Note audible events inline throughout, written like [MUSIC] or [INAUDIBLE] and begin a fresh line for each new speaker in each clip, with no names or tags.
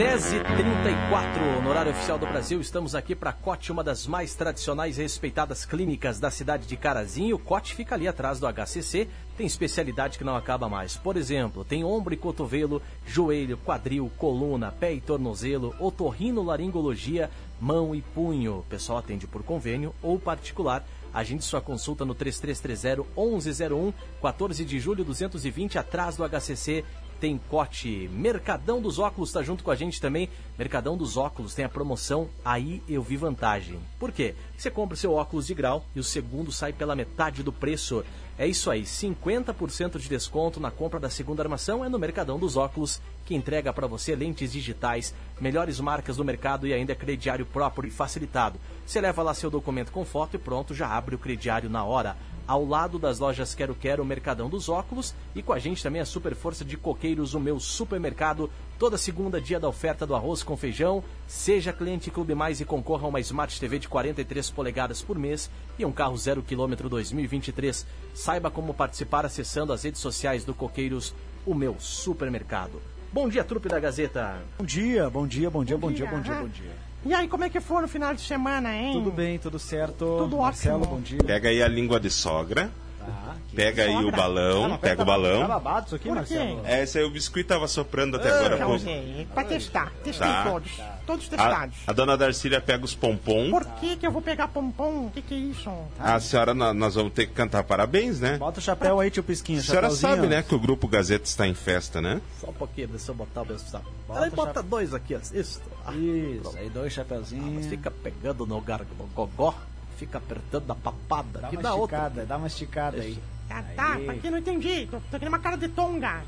10h34 no horário oficial do Brasil, estamos aqui para Cote, uma das mais tradicionais e respeitadas clínicas da cidade de Carazinho. O Cote fica ali atrás do HCC, tem especialidade que não acaba mais. Por exemplo, tem ombro e cotovelo, joelho, quadril, coluna, pé e tornozelo, otorrinolaringologia, mão e punho. O pessoal atende por convênio ou particular. Agende sua consulta no 3330-1101, 14 de julho 220, atrás do HCC tem Cote. Mercadão dos Óculos está junto com a gente também. Mercadão dos Óculos tem a promoção Aí Eu Vi Vantagem. Por quê? Você compra o seu óculos de grau e o segundo sai pela metade do preço. É isso aí, 50% de desconto na compra da segunda armação é no Mercadão dos Óculos, que entrega para você lentes digitais, melhores marcas do mercado e ainda crediário próprio e facilitado. Você leva lá seu documento com foto e pronto, já abre o crediário na hora ao lado das lojas Quero Quero, o Mercadão dos Óculos, e com a gente também a super força de coqueiros, o meu supermercado, toda segunda dia da oferta do arroz com feijão. Seja cliente Clube Mais e concorra a uma Smart TV de 43 polegadas por mês e um carro zero quilômetro 2023. Saiba como participar acessando as redes sociais do Coqueiros, o meu supermercado. Bom dia, trupe da Gazeta.
Bom dia, bom dia, bom dia, bom,
Bom
dia,
dia,
bom dia, bom dia.
E aí, como é que foi no final de semana, hein?
Tudo bem, tudo certo.
Tudo
Marcelo,
ótimo.
bom dia.
Pega aí a língua de sogra,
Tá, que-
pega aí o balão,
Ah,
pega o
Tá
balão.
babado isso aqui,
Por
Marcelo?
É, esse aí o biscoito tava soprando até agora.
Não
pô.
sei, pra testar. Testei
Tá.
todos. Todos
A,
testados.
a dona Darcília pega os pompom.
Por que que eu vou pegar pompom? O que que é isso?
A senhora, nó- nós vamos ter que cantar parabéns, né?
Bota o chapéu aí, tio Pisquinho.
A senhora sabe, né, que o grupo Gazeta está em festa, né?
Só um pouquinho, deixa eu botar o meu sapo.
Bota
Aí bota dois aqui, ó. isso. Ah,
Isso,
pronto.
aí dois chapéuzinhos.
Mas fica pegando no, gar... no gogó, fica apertando na papada,
Dá
que
uma
dá outra.
esticada, dá uma esticada aí.
Ah, tá,
Aí.
pra quem não entendi. Tô, tô querendo uma cara de tonga.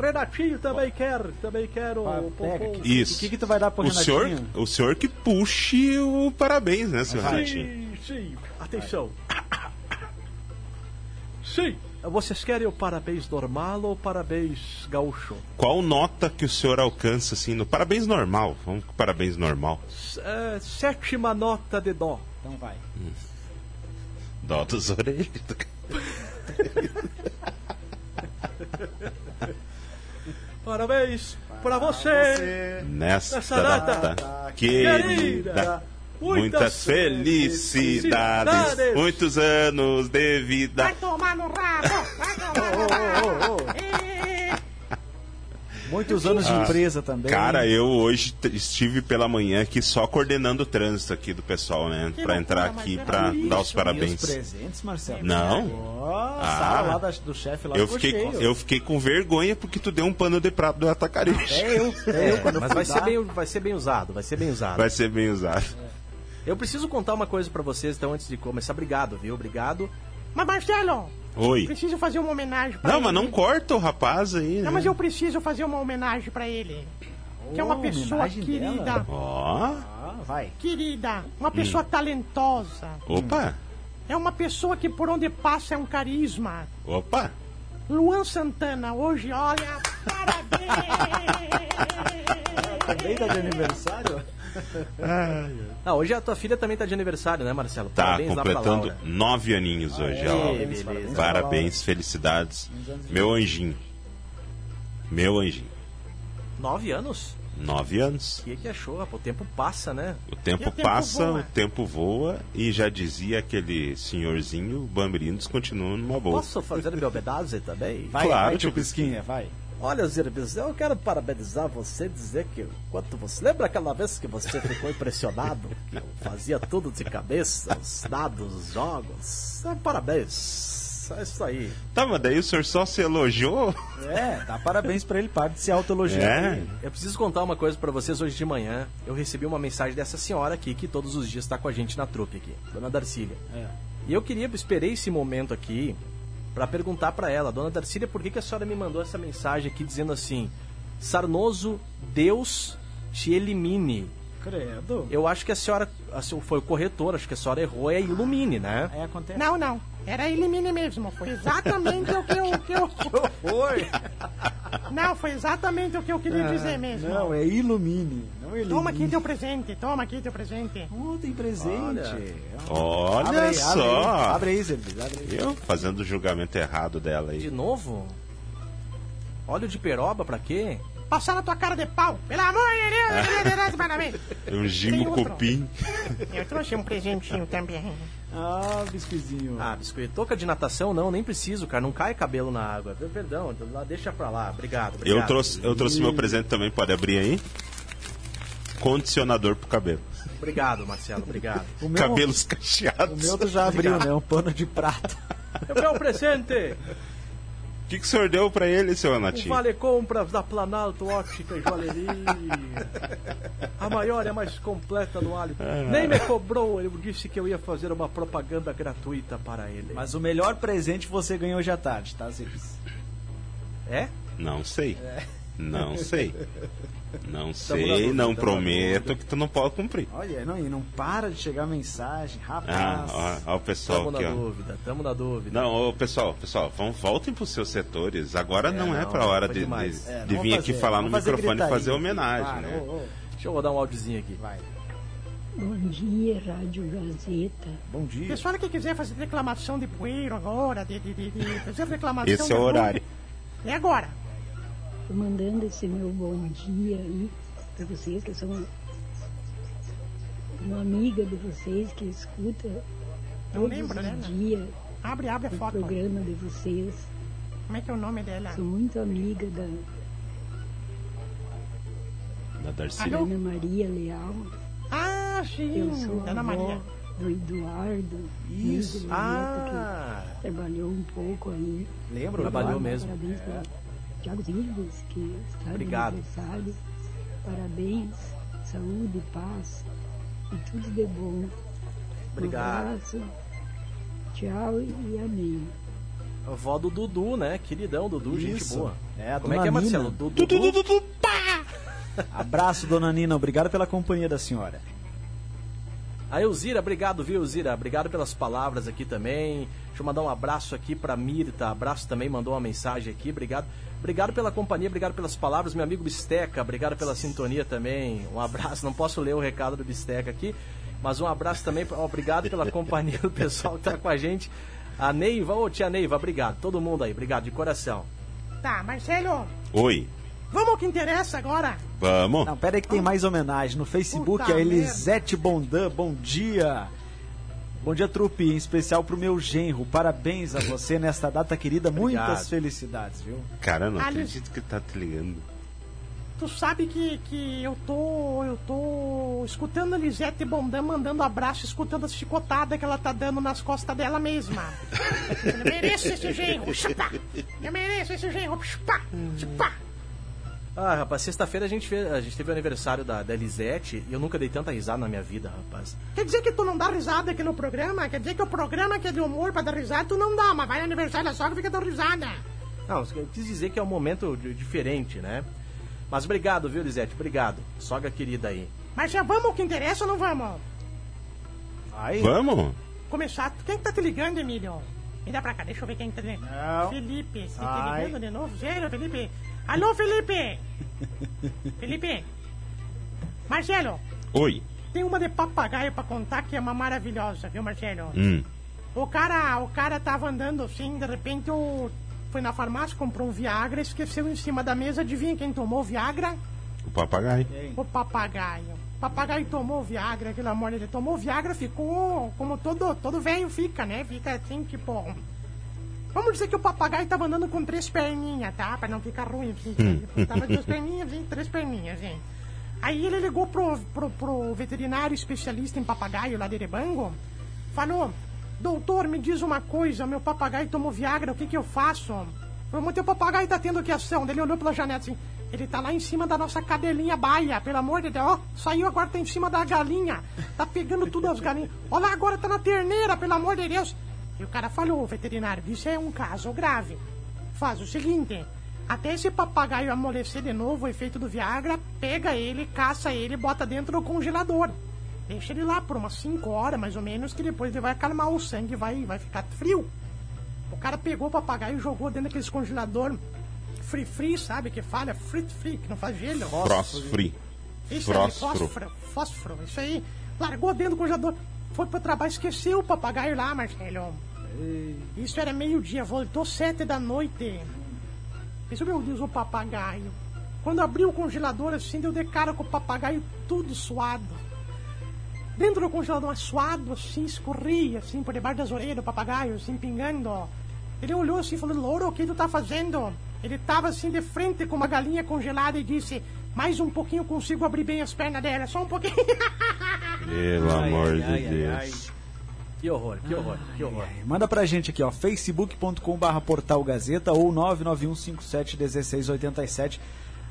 Renatinho também quer, também quero.
Pega aqui.
Isso.
O que que tu vai dar pro
O senhor,
Renatinho?
o senhor que puxe o parabéns, né, senhor
Vai.
Renatinho?
Sim, sim. Atenção. Sim. Vocês querem o parabéns normal ou parabéns gaúcho?
Qual nota que o senhor alcança, assim, no parabéns normal? Vamos com parabéns normal.
S- é, sétima nota de dó.
Então vai.
Dó dos orelhas.
Parabéns pra você.
Nesta
Nessa data
data querida,
querida,
muitas
muitas
felicidades,
felicidades.
muitos anos de vida.
Vai tomar no rabo! Vai tomar no rabo!
Muitos anos de empresa também.
Cara, eu hoje estive pela manhã aqui só coordenando o trânsito aqui do pessoal, né?
Que
Pra entrar aqui pra
isso.
dar os
os
parabéns.
presentes, Marcelo?
Não,
Ó, a
Ah.
sala lá da- do chefe lá
eu fiquei,
cheio.
eu fiquei com vergonha porque tu deu um pano de prato do atacarejo.
É eu, é eu quando eu
Mas vai ser,
dar.
bem, vai ser bem usado, vai ser bem usado.
Vai ser bem usado.
Eu preciso contar uma coisa pra vocês, então, antes de começar. Obrigado, viu? Obrigado.
Mas Marcelo,
Oi.
preciso fazer uma homenagem pra
Não,
ele.
mas não corta o rapaz aí.
Não,
né?
mas eu preciso fazer uma homenagem pra ele. Que é uma
Oh,
pessoa
homenagem
querida.
dela?
Ó,
Ah, vai.
Querida, uma pessoa talentosa.
opa,
É uma pessoa que por onde passa é um carisma.
opa.
Luan Santana, hoje, olha, parabéns! [LAUGHS]
Também tá de aniversário?
Ah, hoje a tua filha também tá de aniversário, né, Marcelo?
Tá
Parabéns lá pra
completando
Laura.
nove aninhos hoje,
Aê,
a Laura.
beleza.
Parabéns,
Parabéns, felicidades. Meu anjinho. Meu anjinho.
Nove anos?
Nove anos.
O que, que achou? rapaz? O tempo passa, né?
O tempo,
E o tempo
passa,
voa.
o tempo voa e já dizia aquele senhorzinho, Bambirinos continua numa boa.
Posso fazer meu pedaço também?
Vai,
Claro,
vai, Pisquinha, vai.
Olha, Zirbis, eu quero parabenizar você e dizer que quanto você. Lembra aquela vez que você ficou impressionado? Que eu fazia tudo de cabeça, os dados, os jogos. É, parabéns. É isso aí.
Tá, mas daí o senhor só se elogiou?
É, dá parabéns pra ele, para de se autoelogiar.
É.
Eu preciso contar uma coisa pra vocês hoje de manhã. Eu recebi uma mensagem dessa senhora aqui, que todos os dias tá com a gente na trupe aqui, Dona Darcília.
É.
E eu queria, esperei esse momento aqui pra perguntar pra ela, Dona Darcília, por que, que a senhora me mandou essa mensagem aqui dizendo assim: Sarnoso, Deus te elimine.
Credo.
Eu acho que a senhora, a senhora foi o corretor, acho que a senhora errou, é Ilumine, né?
Aí acontece.
Não, não. Era elimine mesmo. Foi exatamente o que eu. Que eu... [LAUGHS]
Oi!
Não, foi exatamente o que eu queria dizer mesmo.
Não, é Ilumine. Não é
Toma aqui
Ilumine.
teu presente, toma aqui teu presente.
Oh, tem presente.
Olha
Abre aí,
só.
Abre aí, abre aí Zebis, abre aí.
Eu fazendo o julgamento errado dela
De
aí.
novo? Óleo de peroba pra quê?
Passar na tua cara de pau. Pelo amor de Deus, Deus, Deus, parabéns.
Um gimo cupim.
Eu trouxe um presentinho também.
Ah, biscoizinho.
Ah, biscoito. Touca de natação? Não, nem preciso, cara. Não cai cabelo na água. Perdão, lá, deixa pra lá. Obrigado, obrigado.
Eu trouxe, eu trouxe meu presente também, pode abrir aí. Condicionador pro cabelo.
Obrigado, Marcelo, obrigado.
o meu,
Cabelos
o
cacheados.
meu tu já abriu, né? Um pano de prata.
Eu quero um presente!
O que, que o senhor deu pra ele, seu
O
Anatinho?
Vale Compras da Planalto Óptica e Joalheria. A maior e a mais completa do alho. Nem me cobrou, ele disse que eu ia fazer uma propaganda gratuita para ele.
Mas o melhor presente você ganhou hoje à tarde, tá, Zebis?
É?
Não sei. Não sei. Não
na
sei,
dúvida,
não
tamo na
prometo que tu não pode cumprir.
Olha, não, e não para de chegar mensagem,
Ah,
rapaz.
ó, ó o pessoal
Tamo na
aqui, ó.
dúvida, tamo na dúvida.
Não, ô, pessoal, pessoal, vão, voltem pros seus setores. Agora
É,
não, é
não,
pra hora de, de,
É,
de vir
vamos
aqui
fazer,
falar no
fazer
microfone e fazer
aqui.
homenagem,
Para,
né?
ô, ô,
Deixa eu rodar um áudiozinho aqui.
vai.
Bom dia, Rádio Gazeta.
Bom dia.
Pessoal que quiser fazer reclamação de poeiro agora, de, de, de, de fazer reclamação
Esse é o horário.
É agora.
Tô mandando esse meu bom dia aí pra vocês, que eu sou uma, uma amiga de vocês que escuta
Não
todos
lembro,
os
né?
dias
Abre, abre a
o
foto.
programa de vocês.
Como é que é o nome dela?
Sou muito amiga da
Da Darcy.
Ana Maria Leal.
Ah, sim,
Eu sou a
Ana
avó
Maria.
do Eduardo.
Isso.
amigo do Neto,
Ah!
que trabalhou um pouco aí.
Lembra?
Trabalhou
Eduardo?
mesmo.
Parabéns para Tiago Silves, que está
Obrigado.
de aniversário. Parabéns, saúde, paz e tudo de bom.
Obrigado.
Um abraço, tchau e amém.
A Avó do Dudu, né? Queridão, Dudu, gente
Isso.
boa.
É,
Como é
dona
que é. Marcelo? Du- Dudu? [LAUGHS]
Abraço, dona Nina. Obrigado pela companhia da senhora.
A Elzira, obrigado, viu, Elzira? Obrigado pelas palavras aqui também. Deixa eu mandar um abraço aqui pra Mirta. Abraço também, mandou uma mensagem aqui. Obrigado. Obrigado pela companhia, obrigado pelas palavras. Meu amigo Bisteca, obrigado pela sintonia também. Um abraço. Não posso ler o recado do Bisteca aqui, mas um abraço também. Obrigado pela [LAUGHS] companhia do pessoal que tá com a gente. A Neiva, ô tia Neiva, obrigado. Todo mundo aí, obrigado de coração.
Tá, Marcelo,
Oi,
vamos ao que interessa agora.
vamos?
Não, pera aí que tem mais homenagem. No Facebook,
Puta
a Elisete Bondan, bom dia. Bom dia, trupe, em especial pro meu genro. Parabéns a você nesta data querida.
Obrigado.
Muitas felicidades, viu?
Cara, não
Alice.
acredito que tá te ligando.
Tu sabe que, que eu tô. Eu tô escutando a Lisete Bondan mandando abraço, escutando as chicotadas que ela tá dando nas costas dela mesma. [LAUGHS] Eu mereço esse genro, chupá! Eu mereço esse genro, chupá! Chupá!
Ah, rapaz, sexta-feira a gente fez, a gente teve o aniversário da, da Elisete e eu nunca dei tanta risada na minha vida, rapaz.
Quer dizer que tu não dá risada aqui no programa? Quer dizer que o programa que é de humor pra dar risada, tu não dá, mas vai no aniversário da sogra e fica dando risada.
Não, eu quis dizer que é um momento di- diferente, né? Mas obrigado, viu, Elisete? Obrigado. Sogra querida aí.
Mas já vamos ao que interessa ou não vamos?
Aí,
Vamos?
Começar. Quem que tá te ligando, Emílio? Me dá pra cá, deixa eu ver quem tá te ligando. Felipe, você tá ligando de novo? Sério, Felipe? Alô, Felipe! Felipe! Marcelo,
Oi.
tem uma de papagaio pra contar que é uma maravilhosa, viu, Marcelo?
Hum.
O cara, o cara tava andando assim, de repente o... foi na farmácia, comprou um Viagra, esqueceu em cima da mesa, adivinha quem tomou o Viagra?
O papagaio.
O papagaio. O papagaio tomou Viagra, pelo amor de Deus. Tomou Viagra, ficou como todo, todo velho fica, né? Fica assim, tipo... Vamos dizer que o papagaio tava andando com três perninhas, tá? Pra não ficar ruim. Assim, ele tava duas perninhas, hein? Três perninhas, hein? Aí ele ligou pro, pro, pro veterinário especialista em papagaio lá de Erebango. Falou, doutor, me diz uma coisa, meu papagaio tomou Viagra, o que que eu faço? Falou, mas teu papagaio tá tendo que ação? Ele olhou pela janela assim, ele tá lá em cima da nossa cadelinha baia, pelo amor de Deus. Ó, saiu agora, tá em cima da galinha. Tá pegando tudo as galinhas. Olha lá, agora tá na terneira, pelo amor de Deus. E o cara falou, o veterinário, isso é um caso grave. Faz o seguinte, Até esse papagaio amolecer de novo, o efeito do Viagra, pega ele, caça ele, bota dentro do congelador. Deixa ele lá por umas 5 horas, mais ou menos, que depois ele vai acalmar o sangue vai, vai ficar frio. O cara pegou o papagaio e jogou dentro daqueles congelador free free, sabe? Que falha, free free, que não faz gelo.
Frost free.
Isso
fósforo,
fósforo, isso aí. Largou dentro do congelador, foi pro trabalho, esqueceu o papagaio lá, Marcelo. Isso era meio-dia, voltou sete da noite. Pensou, meu Deus, o papagaio. Quando abriu o congelador, assim, deu de cara com o papagaio tudo suado. Dentro do congelador, suado, assim, escorria, assim, por debaixo das orelhas do papagaio, assim, pingando. Ele olhou assim, falou, Louro, o que tu tá fazendo? Ele tava assim, de frente com uma galinha congelada e disse, mais um pouquinho consigo abrir bem as pernas dela, só um pouquinho. [LAUGHS]
Pelo
Ai,
amor
ai,
de
ai,
Deus.
ai,
Que horror, que horror, que horror.
Manda pra gente aqui, ó, facebook.com.br portal Gazeta ou 991571687.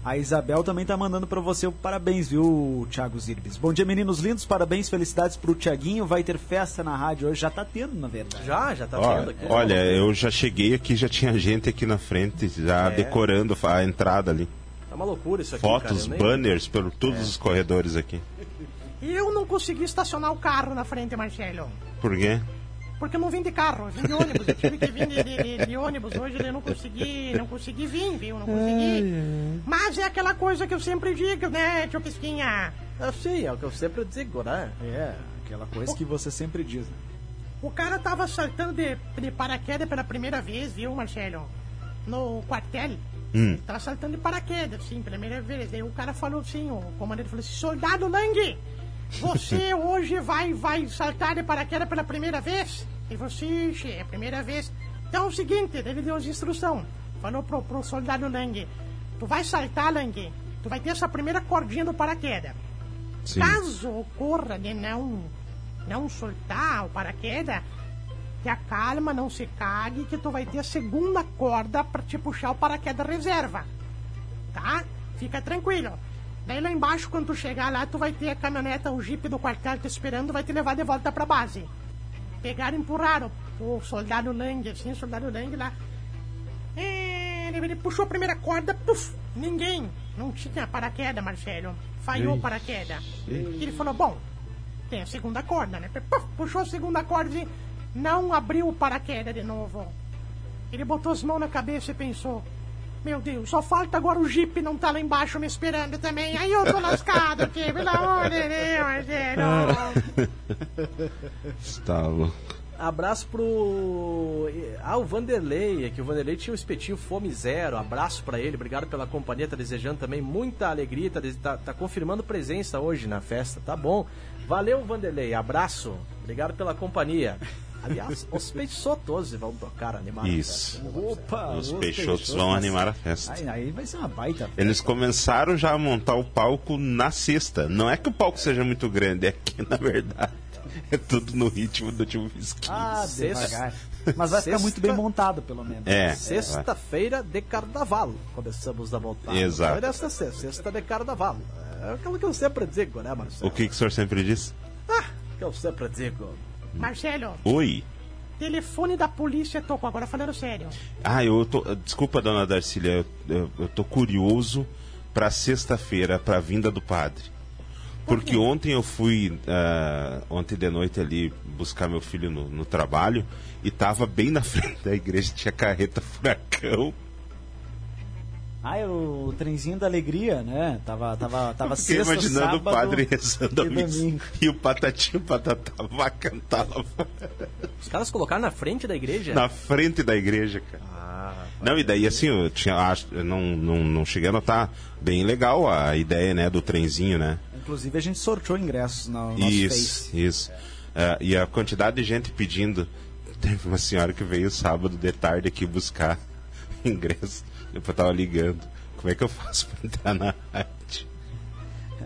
A Isabel também tá mandando pra você o parabéns, viu, Thiago Zirbis? Bom dia, meninos lindos, parabéns, felicidades pro Tiaguinho. Vai ter festa na rádio hoje, já tá tendo, na verdade.
Já, já tá
Ó,
vendo aqui.
olha, eu já cheguei aqui, já tinha gente aqui na frente, já
É.
decorando a entrada ali.
Tá uma loucura isso aqui,
Fotos,
cara.
banners por todos os corredores aqui.
Eu não consegui estacionar o carro na frente, Marcelo.
Por quê?
Porque eu não vim de carro, eu vim de ônibus. Eu tive que vir de, de- de- de ônibus hoje, eu não consegui, não consegui vir, viu? Não consegui. Mas é aquela coisa que eu sempre digo, né, tio Pisquinha?
Ah, sim, é o que eu sempre digo, né?
É, aquela coisa que você sempre diz. né?
O cara tava saltando de, de paraquedas pela primeira vez, viu, Marcelo? No quartel.
Hum.
Tava saltando de paraquedas, sim, pela primeira vez. Aí o cara falou assim, o comandante falou assim, soldado Lang, você hoje vai, vai saltar de paraquedas pela primeira vez? Assim, "Ixi, é a primeira vez. Então é o seguinte, ele deu as instruções. Falou pro, pro soldado Lang, tu vai saltar, Lang, tu vai ter essa primeira cordinha do paraquedas.
Sim.
Caso ocorra de não, não soltar o paraquedas, te acalma, não se cague, que tu vai ter a segunda corda pra te puxar o paraquedas reserva. Tá? Fica tranquilo. Daí lá embaixo, quando tu chegar lá, tu vai ter a caminhoneta, o jipe do quartel te esperando, vai te levar de volta pra base. Pegaram e empurraram o soldado Lang, assim, o soldado Lang lá. Ele, ele puxou a primeira corda, puf, ninguém. Não tinha paraquedas, Marcelo. Falhou o paraquedas. Ele falou, bom, tem a segunda corda, né? Puf, puxou a segunda corda e não abriu o paraquedas de novo. Ele botou as mãos na cabeça e pensou, meu Deus, só falta agora o Jeep não tá lá embaixo me esperando também. Aí eu tô lascado aqui, pelo amor de Deus.
Está [LAUGHS] louco.
Abraço pro. Ah, o Vanderlei, é que o Vanderlei tinha o espetinho Fome Zero. Abraço pra ele, obrigado pela companhia. Tá desejando também muita alegria, tá, tá, tá confirmando presença hoje na festa, tá bom? Valeu, Vanderlei, abraço, obrigado pela companhia. Aliás, os peixotos vão tocar animar. a
Isso.
festa, né,
Opa,
Os peixotos vão animar a festa.
Aí, aí vai ser uma baita.
Eles começaram já a montar o palco na sexta. Não é que o palco seja muito grande, é que na verdade é tudo no ritmo do tio Whisky.
Ah,
Sexta-
devagar. Mas vai ficar
Sexta-
muito bem montado, pelo menos.
É.
Sexta-feira de carnaval. Começamos a voltar.
Exato.
Foi nesta sexta, sexta de carnaval. É aquilo que eu sempre digo, né, Marcelo?
O que, que o senhor sempre diz?
Que eu sempre digo.
Marcelo,
Oi.
telefone da polícia tocou, agora falando sério.
Ah, eu tô. Desculpa, dona Darcília, eu, eu, eu tô curioso pra sexta-feira, pra vinda do padre. Porque ontem eu fui, ah, ontem de noite ali, buscar meu filho no, no trabalho e tava bem na [LAUGHS] frente da igreja, tinha carreta furacão.
Ah, é o trenzinho da alegria, né? Tava, tava, tava
Fiquei
sexta,
imaginando o padre rezando a
e domingo.
E o patatinho patatá vai cantar lá fora,
Os caras colocaram na frente da igreja?
na frente da igreja, cara.
Ah,
Não, e daí assim, eu tinha, acho- eu não, não, não cheguei a notar bem legal a ideia, né, do trenzinho, né?
Inclusive a gente sorteou ingressos no nosso
Isso,
Face.
isso. É, e a quantidade de gente pedindo. Teve uma senhora que veio sábado de tarde aqui buscar [LAUGHS] ingresso. Depois eu tava ligando. Como é que eu faço pra entrar na rádio?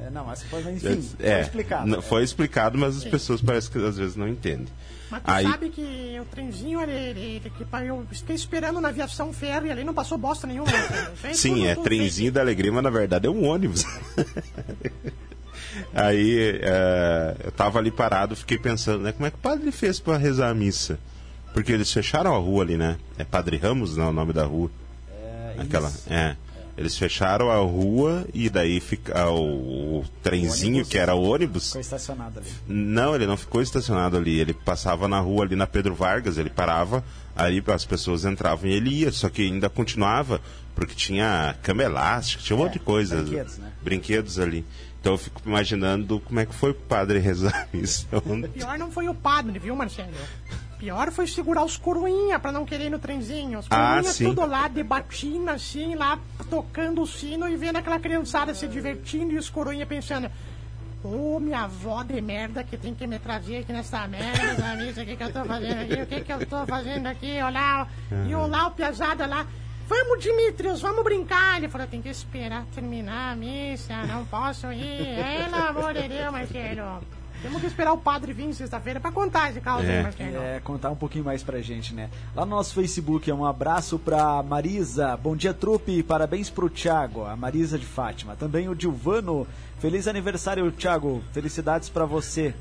É, não, mas foi, enfim,
é,
foi explicado.
não- foi explicado, mas as pessoas parecem que às vezes não entendem.
Mas tu
Aí,
sabe que o trenzinho, ele, ele, ele- que pa- eu fiquei esperando na aviação férrea ali, não passou bosta nenhuma. [LAUGHS]
Sim,
tudo-
é
tudo
trenzinho da alegria, mas na verdade é um ônibus. [LAUGHS] Aí é, eu tava ali parado, fiquei pensando, né? Como é que o padre fez pra rezar a missa? Porque eles fecharam a rua ali, né? É Padre Ramos, não, é o nome da rua.
É,
Aquela,
isso.
é. Eles fecharam a rua e daí fica o, o trenzinho,
ônibus.
que era o ônibus.
Ficou estacionado ali.
Não, ele não ficou estacionado ali. Ele passava na rua ali na Pedro Vargas, ele parava, aí as pessoas entravam e ele ia, só que ainda continuava, porque tinha cama elástica, tinha um
É,
monte de coisa.
brinquedos, né?
Brinquedos ali. Então eu fico imaginando como é que foi o padre [LAUGHS] rezar isso.
Pior não foi o padre, viu, Marcelo? Pior foi segurar os coroinha pra não querer ir no trenzinho. Os
Ah,
coroinha
sim.
tudo lá, de batina, assim, lá tocando o sino e vendo aquela criançada se divertindo e os coroinha pensando. Ô, minha avó de merda que tem que me trazer aqui nessa merda da missa, o que, que eu tô fazendo aqui? O que, que eu tô fazendo aqui? Olá, e olá o piazada lá. Vamos, Dimitrios, vamos brincar. Ele falou, tem que esperar terminar a missa, não posso ir. Pelo amor de Deus, Marcelo. Temos que esperar o padre vir sexta-feira pra contar esse caos aí,
É.
É, contar um pouquinho mais pra gente, né? Lá no nosso Facebook, um abraço pra Marisa. Bom dia, trupe. Parabéns pro Thiago, a Marisa de Fátima. Também o Dilvano. Feliz aniversário, Thiago. Felicidades pra você.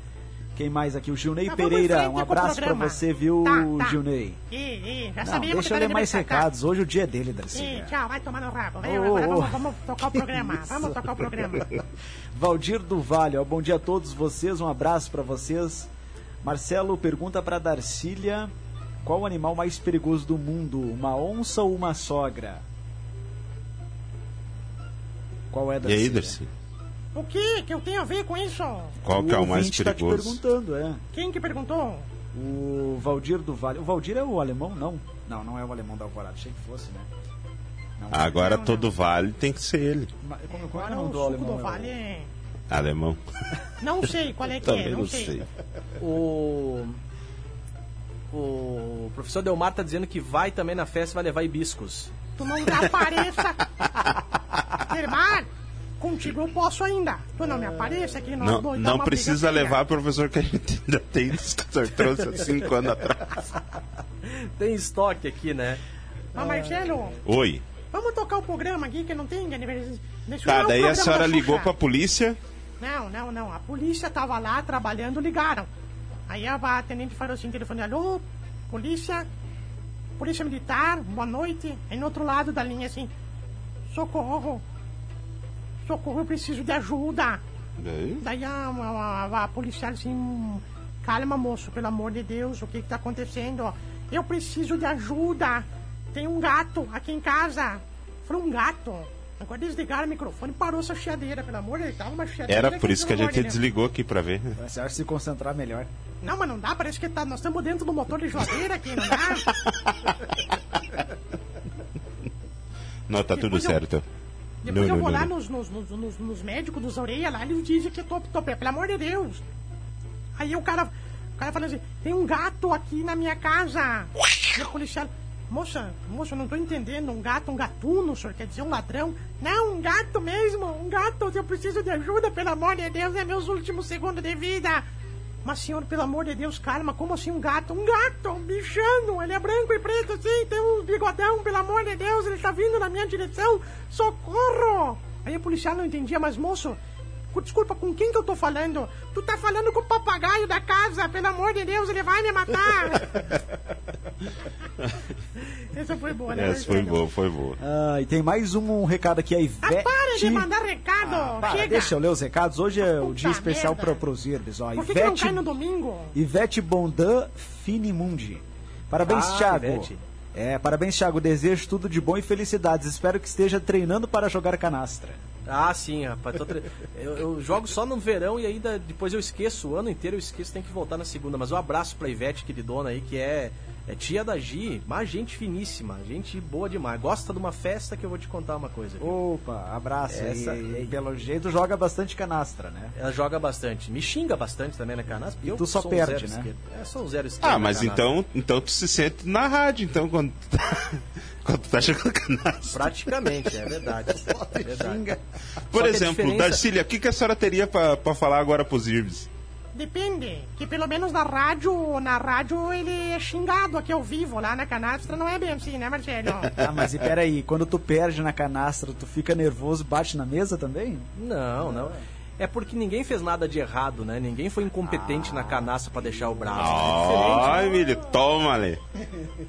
Quem mais aqui? O Gilney
Tá,
Pereira. Um abraço pra
programa.
você, viu,
Tá, tá.
Gilney?
Ih, ih, já
Não, deixa
que
eu ler mais recados. Hoje o dia é dele,
Ih,
Darcy.
tchau, vai tomar no rabo. Vem,
Ô,
agora
ô.
vamos, vamos tocar o programa. [LAUGHS] Vamos tocar o programa. [LAUGHS]
Valdir do Vale, ó, bom dia a todos vocês, um abraço pra vocês. Marcelo pergunta pra Darcília qual o animal mais perigoso do mundo, uma onça ou uma sogra? Qual é,
E
Darcília?
aí, Darcy?
O que que eu tenho a ver com isso?
Qual que é o mais
ouvinte tá te
perigoso?
perguntando, é.
Quem que perguntou?
O Valdir do Vale. O Valdir é o alemão? Não. Não, não é o alemão da Alvorada. Achei que fosse, né? Não.
Agora
Não,
todo vale tem que ser ele.
Como, como é o nome do alemão?
do
É
Vale...
Alemão. [LAUGHS]
Não sei qual é que
Também
é, não,
não
sei.
sei.
O. O professor Delmar tá dizendo que vai também na festa e vai levar hibiscos.
Tu não me apareça. Irmã, [LAUGHS] contigo eu posso ainda. Tu não me apareça que nós
Não, não
uma
precisa levar professor que a gente ainda tem que o senhor trouxe há cinco anos atrás. [LAUGHS]
Tem estoque aqui, né?
Mas Marcelo,
Oi.
vamos tocar o programa aqui que não tem aniversário. Isso
Tá, daí a senhora ligou pra polícia.
Não, não, não. A polícia tava lá trabalhando, ligaram. Aí a atendente falou assim, telefone, alô, polícia, polícia militar, boa noite. Aí no outro lado da linha assim, socorro, socorro, eu preciso de ajuda.
Daí?
Daí a, a, a, a policial assim, calma moço, pelo amor de Deus, o que que tá acontecendo? Eu preciso de ajuda. Tem um gato aqui em casa. Falei, um gato? Agora desligaram o microfone e parou essa chiadeira, pelo amor de Deus. Tava uma chiadeira.
Era por isso que a gente
Deus.
desligou aqui pra ver.
Você acha se concentrar melhor?
Não, mas não dá, parece que tá, nós estamos dentro do motor de geladeira aqui, não dá? [LAUGHS]
Não, tá tudo
Depois eu-
certo.
Depois
Não,
eu vou
não,
lá
não.
Nos, nos, nos, nos, médicos dos orelhas lá, eles dizem que tô, tô, pelo amor de Deus. Aí o cara, o cara falando assim, tem um gato aqui na minha casa. E a policial, moça, moça, eu não tô entendendo, um gato, um gatuno, o senhor quer dizer um ladrão? Não, um gato mesmo, um gato, eu preciso de ajuda, pelo amor de Deus, é meus últimos segundos de vida. Mas senhor, pelo amor de Deus, calma, como assim um gato? Um gato, um bichano, ele é branco e preto assim, tem um bigodão, pelo amor de Deus, ele tá vindo na minha direção, socorro! Aí o policial não entendia, mas moço, desculpa, com quem que eu tô falando? Tu tá falando com o papagaio da casa, pelo amor de Deus, ele vai me matar! [LAUGHS] Essa foi boa, né?
Essa foi boa, foi boa.
Ah, e tem mais um, um recado aqui, a
Ah,
Ivete.
para de mandar recado!
Ah, para,
Chega!
deixa eu ler os recados. Hoje é o
Puta
dia especial
merda.
para pros Irbes, ó.
Por que, que não
Ivete,
cai no domingo?
Ivete Bondan Finimundi. Parabéns,
Ah,
Thiago.
Ivete.
É, parabéns, Thiago. Desejo tudo de bom e felicidades. Espero que esteja treinando para jogar canastra.
Ah, sim, rapaz. tre- [LAUGHS] eu, eu jogo só no verão e ainda depois eu esqueço. O ano inteiro eu esqueço, tem que voltar na segunda. Mas um abraço pra Ivete, queridona aí, que é, é tia da Gi, mas gente finíssima, gente boa demais. Gosta de uma festa que eu vou te contar uma coisa. viu?
Opa, abraço.
Essa-
e, e pelo jeito joga bastante canastra, né?
Ela joga bastante. Me xinga bastante também na canastra. porque
E
eu
tu só
sou um
perde,
zero
né?
esquerdo. É, sou um zero esquerdo.
Ah, mas então, então tu se sente na rádio, então, quando tu tá, [LAUGHS] quando tu tá jogando canastra.
Praticamente, é verdade. [LAUGHS] É verdade.
Por
Só
exemplo,
diferença-
Darcília, o que, que a senhora teria pra, pra falar agora pros Irbes?
Depende, que pelo menos na rádio, na rádio ele é xingado aqui ao vivo, lá na canastra não é bem assim, né, Marcelo? [LAUGHS]
Ah, mas e peraí, quando tu perde na canastra, tu fica nervoso, bate na mesa também?
Não, não. É porque ninguém fez nada de errado, né? Ninguém foi incompetente na canaça pra deixar o braço.
Ai, Emílio, toma ali.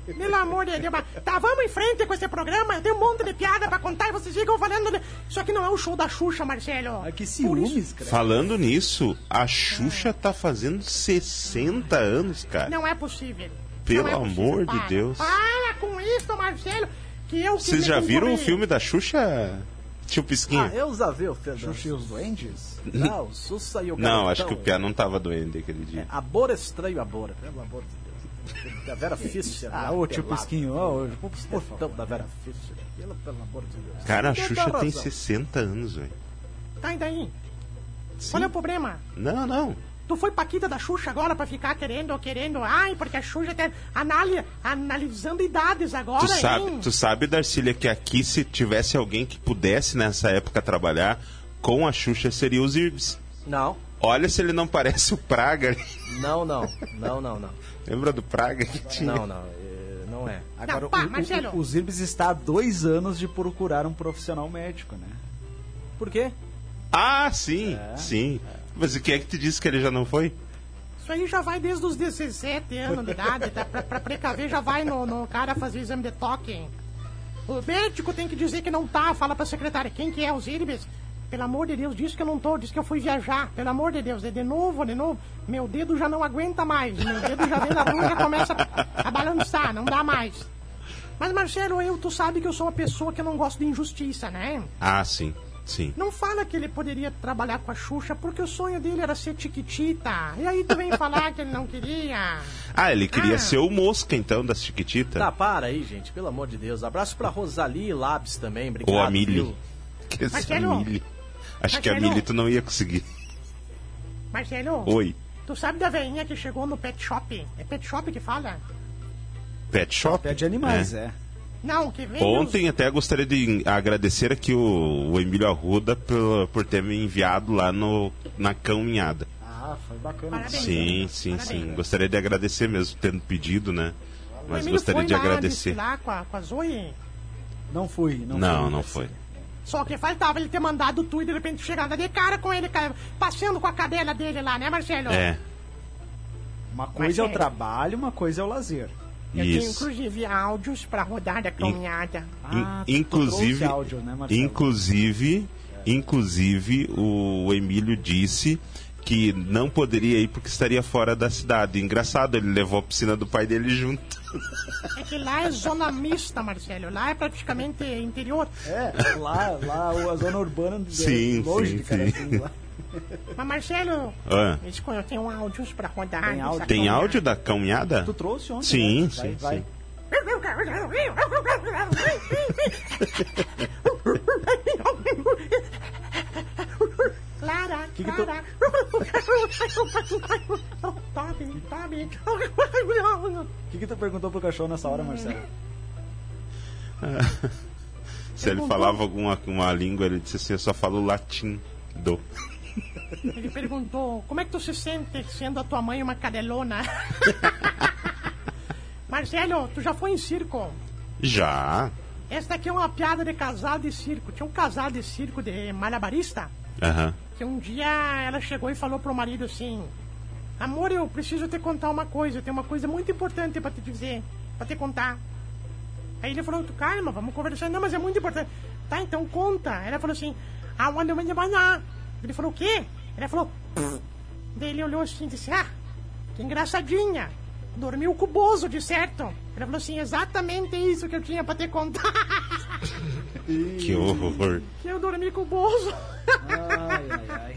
Pelo amor de Deus. mas- Tá, vamos em frente com esse programa. Tem um monte de piada pra contar e vocês ficam falando. Isso aqui não é o show da Xuxa, Marcelo.
Ah, que ciúmes, cara.
Falando nisso, a Xuxa tá fazendo 60 anos, cara.
Não é possível.
Pelo
é possível.
amor de
Para.
Deus.
Para com isso, Marcelo. Que eu que
Vocês já viram o filme da Xuxa? Tio Pisquinho?
Ah, eu já vi o filme.
Xuxa e os Duendes?
Não, o Sussa e o
Não,
Garotão.
acho que o Pia não tava doente aquele
É,
dia.
Abor estranho Abor. Pelo amor de Deus. Da Vera Fischer.
Ah, ô tio
pelado.
Pisquinho, ó, ô, por favor.
Portão da Vera Fischer. Pelo, pelo amor de Deus.
Cara, a
Tem
Xuxa tem
razão.
60 anos, velho.
Tá, daí?
Sim.
Qual é o problema?
Não, não.
Tu foi paquita da Xuxa agora pra ficar querendo, querendo. Ai, porque a Xuxa tá anali... analisando idades agora,
Tu sabe,
hein?
tu sabe, Darcília, que aqui se tivesse alguém que pudesse nessa época trabalhar com a Xuxa seria os Irbs.
Não,
Olha se ele não parece o Praga.
não, não. Não, não, não.
Lembra do Praga que tinha?
Não, não. é, Não é.
Agora,
Não, pá,
o- o,
Marcelo.
o, os Irbes está há dois anos de procurar um profissional médico, né?
Por quê?
Ah, sim, sim. Mas quem é que te disse que ele já não foi?
Isso aí já vai desde os 17 anos de idade, tá? pra, pra precaver já vai no, no cara fazer exame de toque. O médico tem que dizer que não tá, fala pra secretária, quem que é os Irbes? Pelo amor de Deus, disse que eu não tô, disse que eu fui viajar. Pelo amor de Deus, é de novo, de novo. Meu dedo já não aguenta mais. Meu dedo já vem na rua e já começa a balançar, não dá mais. Mas Marcelo, eu, tu sabe que eu sou uma pessoa que não gosta de injustiça, né?
Ah, sim, sim.
Não fala que ele poderia trabalhar com a Xuxa porque o sonho dele era ser Tiquitita. E aí tu vem falar que ele não queria.
Ah, ele queria
Ah.
ser o Mosca, então, das Chiquititas.
Tá, para aí, gente. Pelo amor de Deus. Abraço pra Rosalie Labs também. Obrigado,
Ou a Mili. Que
Marcelo.
Mili. Acho que a. Mili tu não ia conseguir.
Marcelo,
Oi.
tu sabe da veinha que chegou no pet shop? É pet shop que fala?
Pet Shop?
Pé de animais, é.
Não, que vem.
Ontem até gostaria de agradecer aqui o, o Emílio Arruda por, por ter me enviado lá no, na caminhada.
Ah, foi bacana.
Parabéns.
Sim, sim,
Parabéns.
sim. Gostaria de agradecer mesmo, tendo pedido, né?
O
Mas gostaria
foi
de
lá
agradecer.
desfilar com a, com a Zoe.
Não fui, não,
Não,
fui.
não foi.
Só que faltava ele ter mandado tu e de repente chegar lá de cara com ele, passeando com a cadela dele lá, né, Marcelo?
É,
Uma coisa é o
é.
trabalho, uma coisa é o lazer.
Eu tenho
isso.
inclusive áudios pra rodar da caminhada.
In-
Ah, tu
inclusive,
áudio, né, Marcelo?
inclusive, inclusive, o Emílio disse que não poderia ir porque estaria fora da cidade. Engraçado, ele levou a piscina do pai dele junto.
É que lá é zona mista, Marcelo. Lá é praticamente interior.
É, lá, lá a zona urbana de,
Sim,
longe
sim,
de Carazinho,
sim.
lá.
Mas, Marcelo,
Ah,
eu tenho áudios pra rodar.
Tem áudio?
tem áudio da caminhada?
Tu trouxe ontem,
Sim,
né?
sim,
vai, vai.
sim.
Clara,
Que que tu-
Clara. Tobe, Tobe.
O que, que tu perguntou pro cachorro nessa hora, Marcelo? [LAUGHS]
Se ele falava alguma uma língua, ele disse assim, eu só falo latim do.
Ele perguntou, como é que tu se sente sendo a tua mãe uma cadelona? [LAUGHS] Marcelo, tu já foi em circo?
Já.
Essa daqui é uma piada de casal de circo. Tinha um casal de circo de malabarista
Aham.
que um dia ela chegou e falou pro marido assim: Amor, eu preciso te contar uma coisa. Eu tenho uma coisa muito importante pra te dizer, pra te contar. Aí ele falou: "Tu, Calma, vamos conversar. Não, mas é muito importante. Tá, então conta. Ela falou assim: Aonde eu me banhar? Ele falou: O quê? Ela falou: "Pff." Daí ele olhou assim e disse: Ah, que engraçadinha. Dormiu com o Bozo, de certo. Ela falou assim: Exatamente isso que eu tinha pra te contar. [LAUGHS]
Que horror.
que eu dormi com o Bozo.
Ai, ai, ai.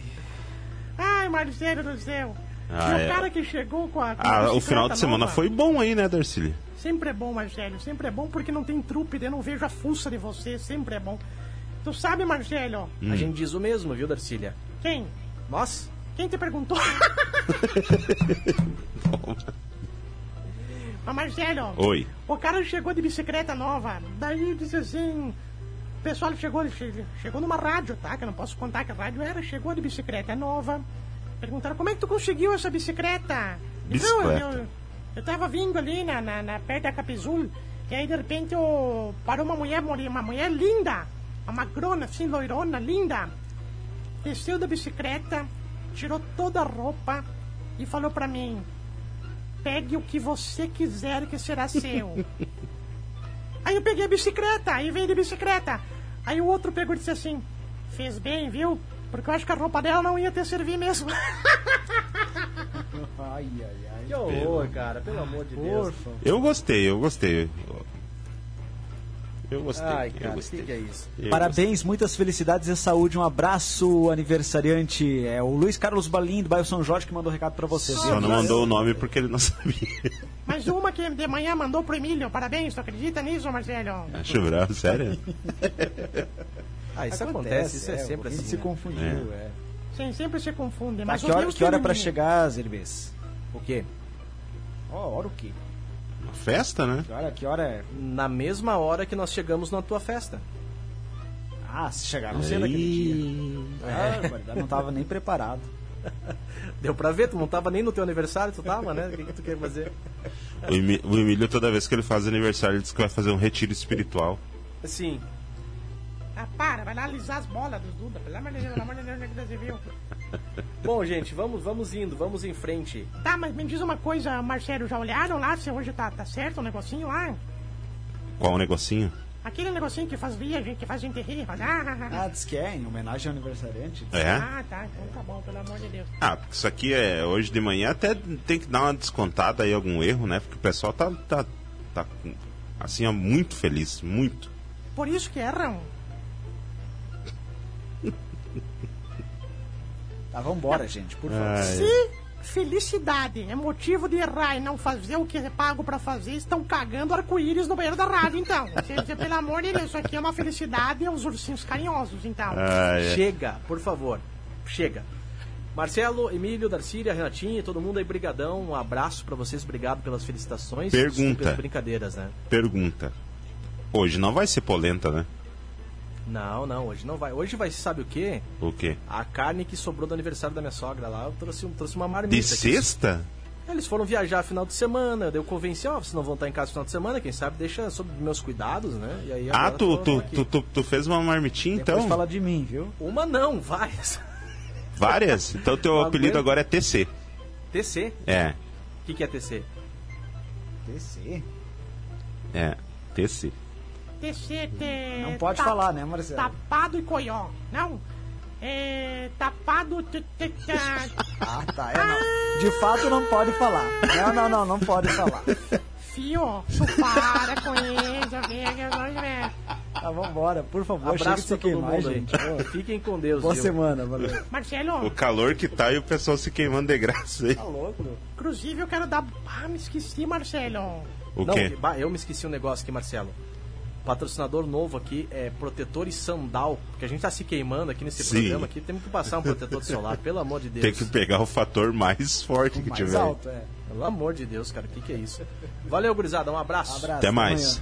Ai, Marcelo do céu.
Ah,
e o
é.
cara que chegou com a. Com
Ah, o final de semana
nova,
foi bom aí, né, Darcília?
Sempre é bom, Marcelo. Sempre é bom porque não tem trupe, eu não vejo a fuça de você. Sempre é bom. Tu sabe, Marcelo?
Hum.
A gente diz o mesmo, viu, Darcília?
Quem?
Nós?
Quem te perguntou? [LAUGHS] Mas, Marcelo,
Oi.
o cara chegou de bicicleta nova. Daí disse assim. O pessoal chegou, chegou numa rádio, tá? Que eu não posso contar que a rádio era. Chegou de bicicleta nova. Perguntaram como é que tu conseguiu essa bicicleta? Falou, "Não,
Bicicleta.
Eu, eu tava vindo ali na, na, na- perto da Capizul. E aí de repente eu, parou uma mulher, uma mulher linda. Uma magrona, assim, loirona, linda. Desceu da bicicleta, tirou toda a roupa e falou pra mim: Pegue o que você quiser que será seu. [LAUGHS] aí eu peguei a bicicleta, aí veio de bicicleta. Aí o outro pegou e disse assim: Fez bem, viu? Porque eu acho que a roupa dela não ia ter servir mesmo. [LAUGHS]
Ai, ai, ai.
Que horror, cara, pelo amor de Deus.
Eu gostei, eu gostei. Eu gostei.
Ai,
eu
cara, o
gostei.
que, que é isso?
Eu
Parabéns, muitas felicidades e saúde. Um abraço, aniversariante. É o Luiz Carlos Balim, do bairro São Jorge, que mandou recado pra você.
gostei. Só não mandou o nome porque ele não [LAUGHS] sabia.
Mas uma que de manhã mandou pro Emílio. Parabéns, tu acredita nisso, Marcelo?
Acho bravo, sério? [LAUGHS]
Ah, isso acontece, isso é,
o
sempre assim.
se
né?
confundiu, é.
Sim, sempre se confunde.
Tá,
Mas
que hora, que hora
Emílio.
chegar, Zerbes?
O quê?
Ó, hora o quê?
Festa, né?
Que hora, que hora é?
Na mesma hora que nós chegamos na tua festa.
Ah, se chegaram cedo aquele dia. Ah, barbaridade, não tava nem preparado. [LAUGHS]
Deu pra ver, tu não tava nem no teu aniversário, tu tava, né? O que, que tu quer fazer?
O Emílio, toda vez que ele faz aniversário, ele diz que vai fazer um retiro espiritual.
Sim.
Ah, para, vai lá alisar as bolas dos Duda. Pelo amor de Deus, pelo amor de Deus, onde é que você viu? [LAUGHS]
Bom, gente, vamos, vamos indo, vamos em frente.
Tá, mas me diz uma coisa, Marcelo, já olharam lá se hoje tá, tá certo o negocinho lá?
Qual o negocinho?
Aquele negocinho que faz rir, a gente, que faz gente rir, faz... Ah, ah, ah.
Ah, diz que é, em homenagem ao aniversariante.
É?
Ah, tá, então tá bom, pelo amor de Deus.
Ah, porque isso aqui é hoje de manhã até tem que dar uma descontada aí, algum erro, né? Porque o pessoal tá, tá, tá assim, ó, muito feliz, muito.
Por isso que erram.
Tá, vambora, gente, por favor.
Se felicidade é motivo de errar e não fazer o que é pago pra fazer, estão cagando arco-íris no banheiro da rádio, então. Você, você, pelo amor de Deus, isso aqui é uma felicidade e uns ursinhos carinhosos, então.
Ah, é.
Chega, por favor. Chega. Marcelo, Emílio, Darcília, Renatinha, todo mundo aí, brigadão. Um abraço pra vocês, obrigado pelas felicitações.
Pergunta.
Desculpe as brincadeiras, né?
Pergunta. Hoje não vai ser polenta, né?
Não, não, hoje não vai. Hoje vai, sabe o quê?
O quê?
A carne que sobrou do aniversário da minha sogra lá, eu trouxe, um- trouxe uma
De
marmita. aqui.
sexta?
Eles foram viajar final de semana, eu convenci, ó, vocês não vão estar em casa final de semana, quem sabe deixa sob meus cuidados, né? E aí
Ah, tu, tu, tu, tu, tu fez uma marmitinha,
Depois
então?
fala de mim, viu?
Uma não, várias.
Várias? Então teu [LAUGHS] apelido agora é TC.
TC?
É,
O que, que é TC?
TC.
é, TC.
Te-
Não pode
ta-
falar, né, Marcelo?
Tapado e coió. Não. É. Tapado. [LAUGHS]
Ah, tá, é não. De fato não pode falar. Não, não, não, não pode falar.
Fio, tu para com isso, amiga, nós.
Tá, vambora, por favor, chega de
Abraço pra todo
queimar,
mundo
gente.
aí. Fiquem com Deus,
Boa
viu?
semana, valeu.
Marcelo,
O calor que tá e o pessoal se queimando de graça aí.
Tá louco?
inclusive eu quero dar. Ah, me esqueci, Marcelo.
O
Não,
quê?
eu me esqueci um negócio aqui, Marcelo. Patrocinador novo aqui é protetor e sandal. Porque a gente tá se queimando aqui nesse
Sim.
programa aqui. Temos que passar um protetor solar, pelo amor de Deus.
Tem que pegar o fator mais forte que
Mais
tiver.
alto, é.
Pelo amor de Deus, cara, o que, que é isso? Valeu, gurizada, um abraço.
Abraço.
Até mais.